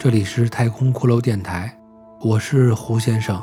这里是太空骷髅电台，我是胡先生。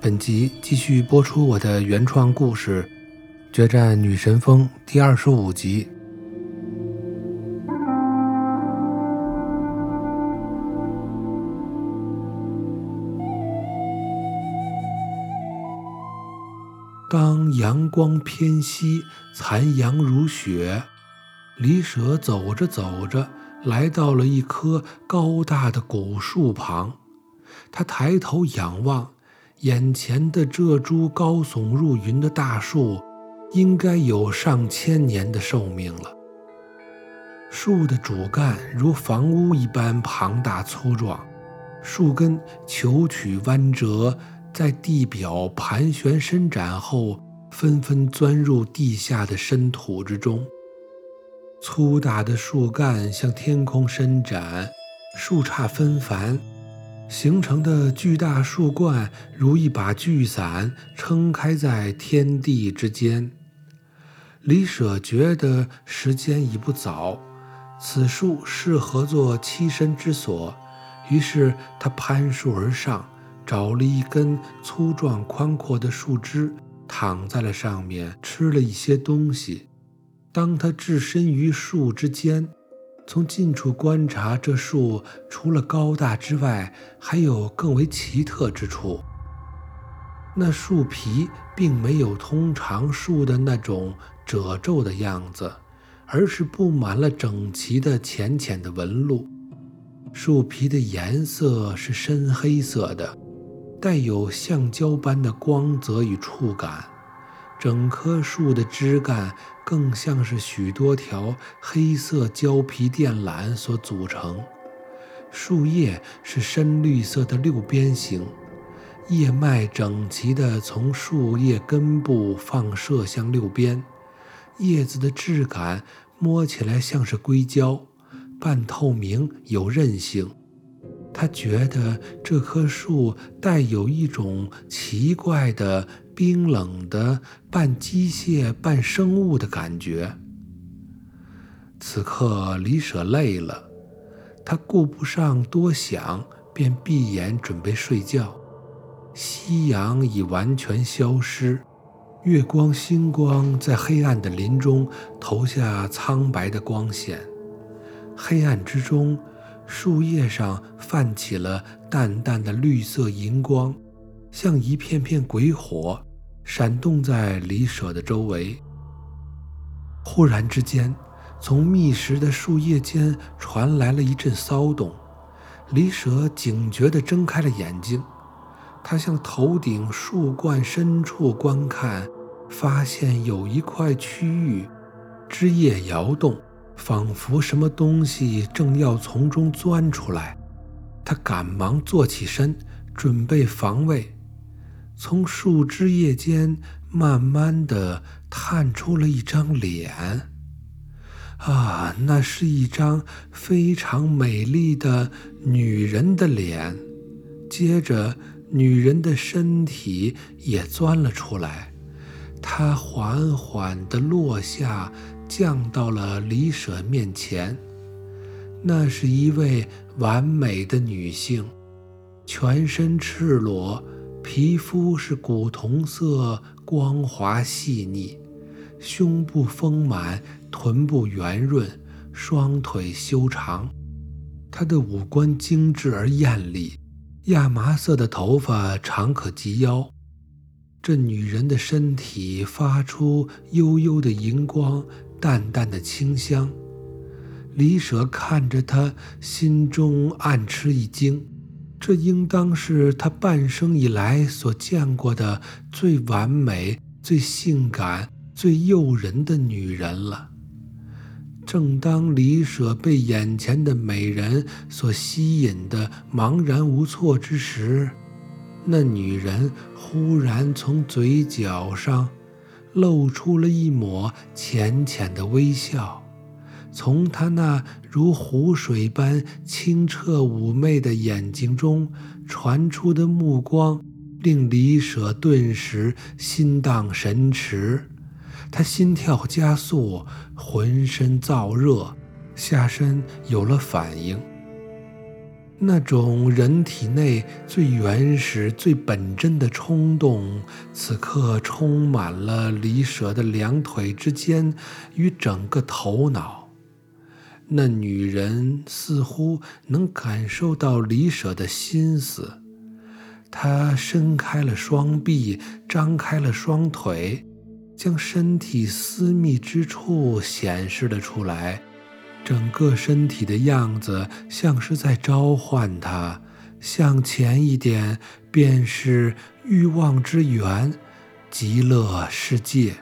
本集继续播出我的原创故事《决战女神峰》第二十五集。当阳光偏西，残阳如血，李舍走着走着，来到了一棵高大的古树旁。他抬头仰望，眼前的这株高耸入云的大树，应该有上千年的寿命了。树的主干如房屋一般庞大粗壮，树根球曲弯折。在地表盘旋伸展后，纷纷钻入地下的深土之中。粗大的树干向天空伸展，树杈纷繁，形成的巨大树冠如一把巨伞，撑开在天地之间。李舍觉得时间已不早，此树适合做栖身之所，于是他攀树而上。找了一根粗壮宽阔的树枝，躺在了上面，吃了一些东西。当他置身于树之间，从近处观察这树，除了高大之外，还有更为奇特之处。那树皮并没有通常树的那种褶皱的样子，而是布满了整齐的浅浅的纹路。树皮的颜色是深黑色的。带有橡胶般的光泽与触感，整棵树的枝干更像是许多条黑色胶皮电缆所组成。树叶是深绿色的六边形，叶脉整齐地从树叶根部放射向六边。叶子的质感摸起来像是硅胶，半透明，有韧性。他觉得这棵树带有一种奇怪的、冰冷的、半机械半生物的感觉。此刻，李舍累了，他顾不上多想，便闭眼准备睡觉。夕阳已完全消失，月光、星光在黑暗的林中投下苍白的光线。黑暗之中。树叶上泛起了淡淡的绿色荧光，像一片片鬼火，闪动在李舍的周围。忽然之间，从觅食的树叶间传来了一阵骚动，李舍警觉地睁开了眼睛。他向头顶树冠深处观看，发现有一块区域，枝叶摇动。仿佛什么东西正要从中钻出来，他赶忙坐起身，准备防卫。从树枝叶间慢慢地探出了一张脸。啊，那是一张非常美丽的女人的脸。接着，女人的身体也钻了出来，她缓缓地落下。降到了李舍面前，那是一位完美的女性，全身赤裸，皮肤是古铜色，光滑细腻，胸部丰满，臀部圆润，双腿修长。她的五官精致而艳丽，亚麻色的头发长可及腰。这女人的身体发出幽幽的荧光。淡淡的清香，李舍看着她，心中暗吃一惊。这应当是他半生以来所见过的最完美、最性感、最诱人的女人了。正当李舍被眼前的美人所吸引的茫然无措之时，那女人忽然从嘴角上。露出了一抹浅浅的微笑，从他那如湖水般清澈妩媚的眼睛中传出的目光，令李舍顿时心荡神驰，他心跳加速，浑身燥热，下身有了反应。那种人体内最原始、最本真的冲动，此刻充满了李舍的两腿之间与整个头脑。那女人似乎能感受到李舍的心思，她伸开了双臂，张开了双腿，将身体私密之处显示了出来。整个身体的样子像是在召唤他，向前一点便是欲望之源，极乐世界。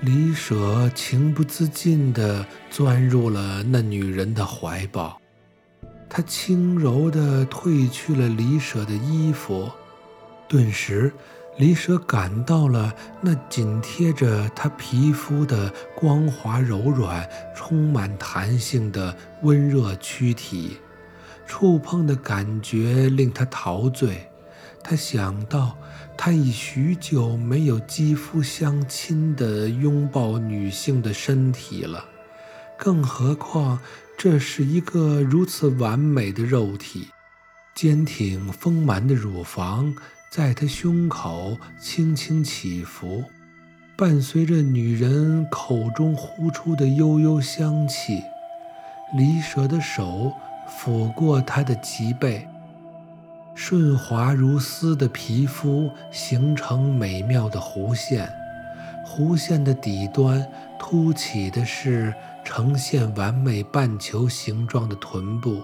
李舍情不自禁地钻入了那女人的怀抱，他轻柔地褪去了李舍的衣服，顿时。李舍感到了那紧贴着他皮肤的光滑柔软、充满弹性的温热躯体，触碰的感觉令他陶醉。他想到，他已许久没有肌肤相亲的拥抱女性的身体了，更何况这是一个如此完美的肉体，坚挺丰满的乳房。在他胸口轻轻起伏，伴随着女人口中呼出的悠悠香气。李舍的手抚过她的脊背，顺滑如丝的皮肤形成美妙的弧线，弧线的底端凸起的是呈现完美半球形状的臀部。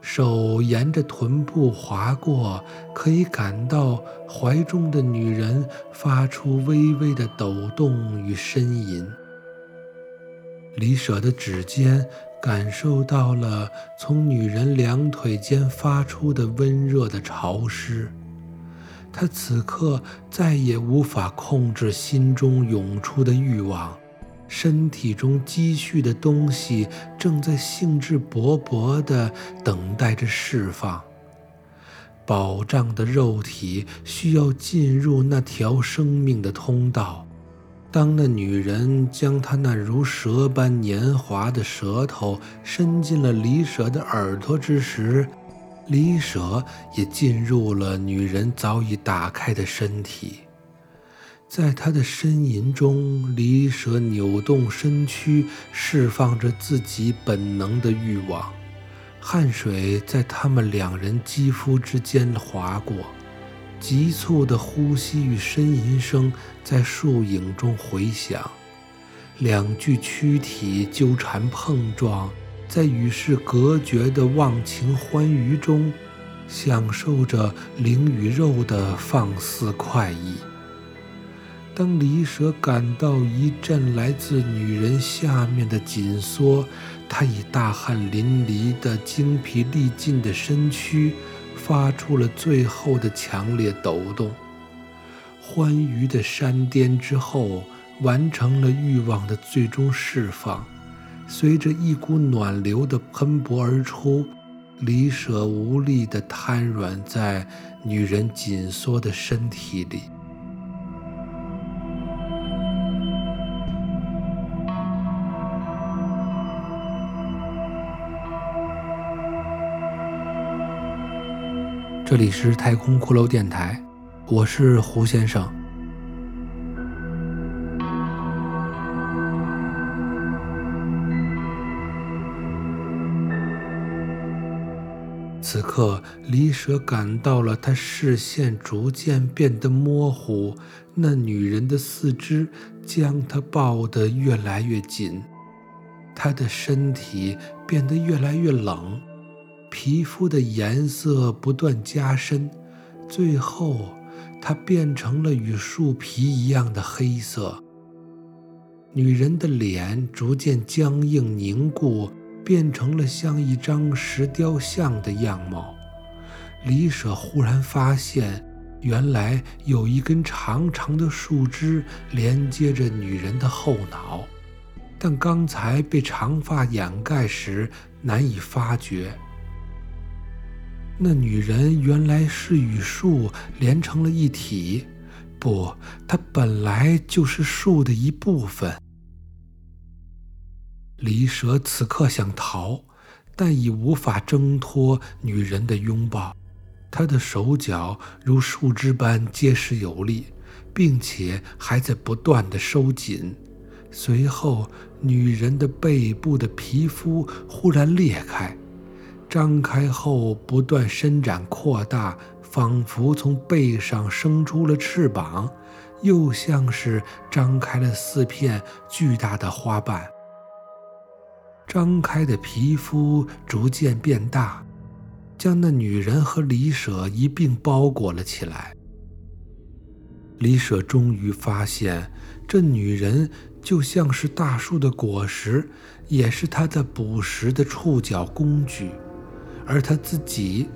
手沿着臀部划过，可以感到怀中的女人发出微微的抖动与呻吟。李舍的指尖感受到了从女人两腿间发出的温热的潮湿，他此刻再也无法控制心中涌出的欲望。身体中积蓄的东西正在兴致勃勃地等待着释放。饱胀的肉体需要进入那条生命的通道。当那女人将她那如蛇般年滑的舌头伸进了李舍的耳朵之时，李舍也进入了女人早已打开的身体。在他的呻吟中，离蛇扭动身躯，释放着自己本能的欲望。汗水在他们两人肌肤之间划过，急促的呼吸与呻吟声在树影中回响。两具躯体纠缠碰撞，在与世隔绝的忘情欢愉中，享受着灵与肉的放肆快意。当李舍感到一阵来自女人下面的紧缩，他以大汗淋漓的精疲力尽的身躯发出了最后的强烈抖动。欢愉的山巅之后，完成了欲望的最终释放。随着一股暖流的喷薄而出，李舍无力地瘫软在女人紧缩的身体里。这里是太空骷髅电台，我是胡先生。此刻，李舍感到了他视线逐渐变得模糊，那女人的四肢将他抱得越来越紧，他的身体变得越来越冷。皮肤的颜色不断加深，最后它变成了与树皮一样的黑色。女人的脸逐渐僵硬凝固，变成了像一张石雕像的样貌。李舍忽然发现，原来有一根长长的树枝连接着女人的后脑，但刚才被长发掩盖时难以发觉。那女人原来是与树连成了一体，不，她本来就是树的一部分。离蛇此刻想逃，但已无法挣脱女人的拥抱。她的手脚如树枝般结实有力，并且还在不断的收紧。随后，女人的背部的皮肤忽然裂开，张开后不断伸展扩大，仿佛从背上生出了翅膀，又像是张开了四片巨大的花瓣。张开的皮肤逐渐变大。将那女人和李舍一并包裹了起来。李舍终于发现，这女人就像是大树的果实，也是他的捕食的触角工具，而他自己，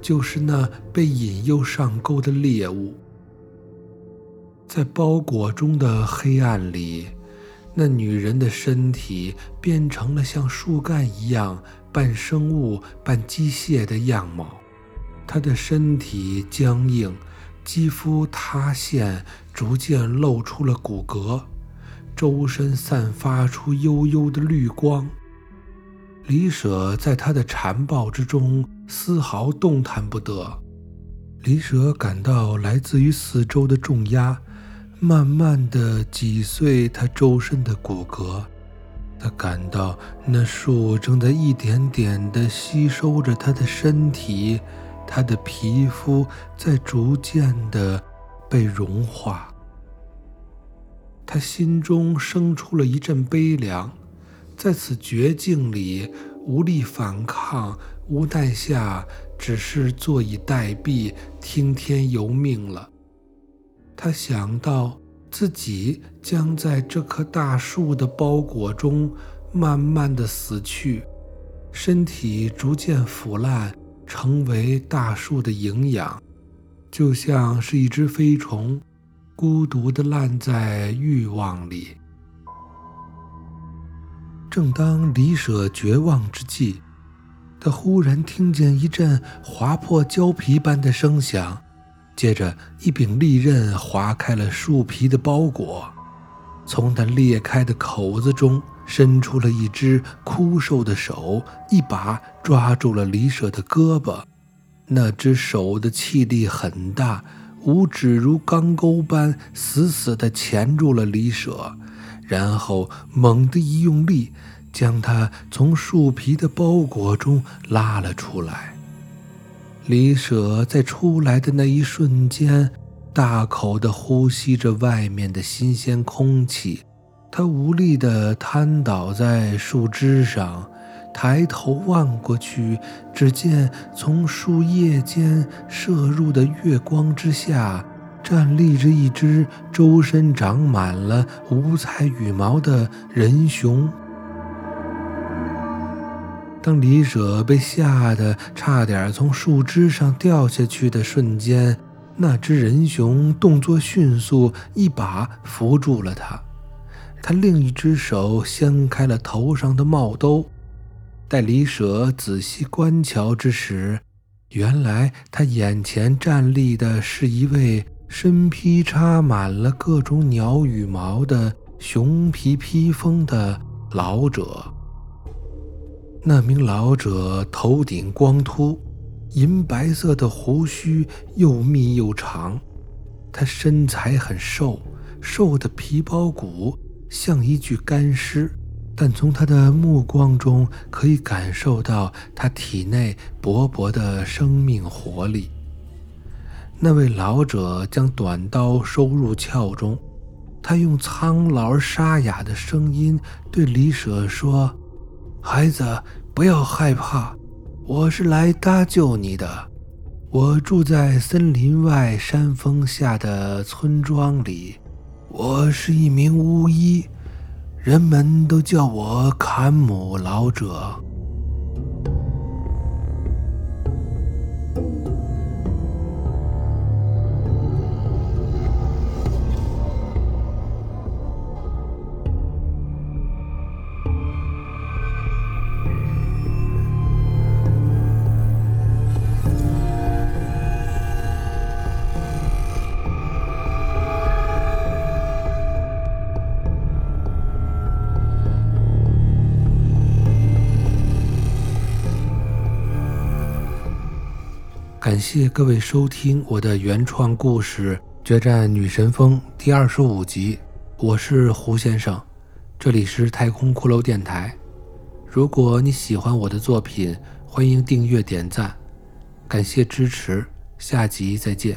就是那被引诱上钩的猎物。在包裹中的黑暗里，那女人的身体变成了像树干一样。半生物半机械的样貌，他的身体僵硬，肌肤塌陷，逐渐露出了骨骼，周身散发出幽幽的绿光。李舍在他的残暴之中丝毫动弹不得。李舍感到来自于四周的重压，慢慢的挤碎他周身的骨骼。他感到那树正在一点点的吸收着他的身体，他的皮肤在逐渐的被融化。他心中生出了一阵悲凉，在此绝境里无力反抗，无奈下只是坐以待毙，听天由命了。他想到。自己将在这棵大树的包裹中慢慢的死去，身体逐渐腐烂，成为大树的营养，就像是一只飞虫，孤独的烂在欲望里。正当李舍绝望之际，他忽然听见一阵划破胶皮般的声响。接着，一柄利刃划开了树皮的包裹，从它裂开的口子中伸出了一只枯瘦的手，一把抓住了李舍的胳膊。那只手的气力很大，五指如钢钩般死死地钳住了李舍，然后猛地一用力，将他从树皮的包裹中拉了出来。李舍在出来的那一瞬间，大口地呼吸着外面的新鲜空气。他无力地瘫倒在树枝上，抬头望过去，只见从树叶间射入的月光之下，站立着一只周身长满了五彩羽毛的人熊。当李舍被吓得差点从树枝上掉下去的瞬间，那只人熊动作迅速，一把扶住了他。他另一只手掀开了头上的帽兜，待李舍仔细观瞧之时，原来他眼前站立的是一位身披插满了各种鸟羽毛的熊皮披风的老者。那名老者头顶光秃，银白色的胡须又密又长。他身材很瘦，瘦的皮包骨，像一具干尸。但从他的目光中可以感受到他体内勃勃的生命活力。那位老者将短刀收入鞘中，他用苍老而沙哑的声音对李舍说。孩子，不要害怕，我是来搭救你的。我住在森林外山峰下的村庄里，我是一名巫医，人们都叫我坎姆老者。谢各位收听我的原创故事《决战女神峰》第二十五集。我是胡先生，这里是太空骷髅电台。如果你喜欢我的作品，欢迎订阅点赞，感谢支持。下集再见。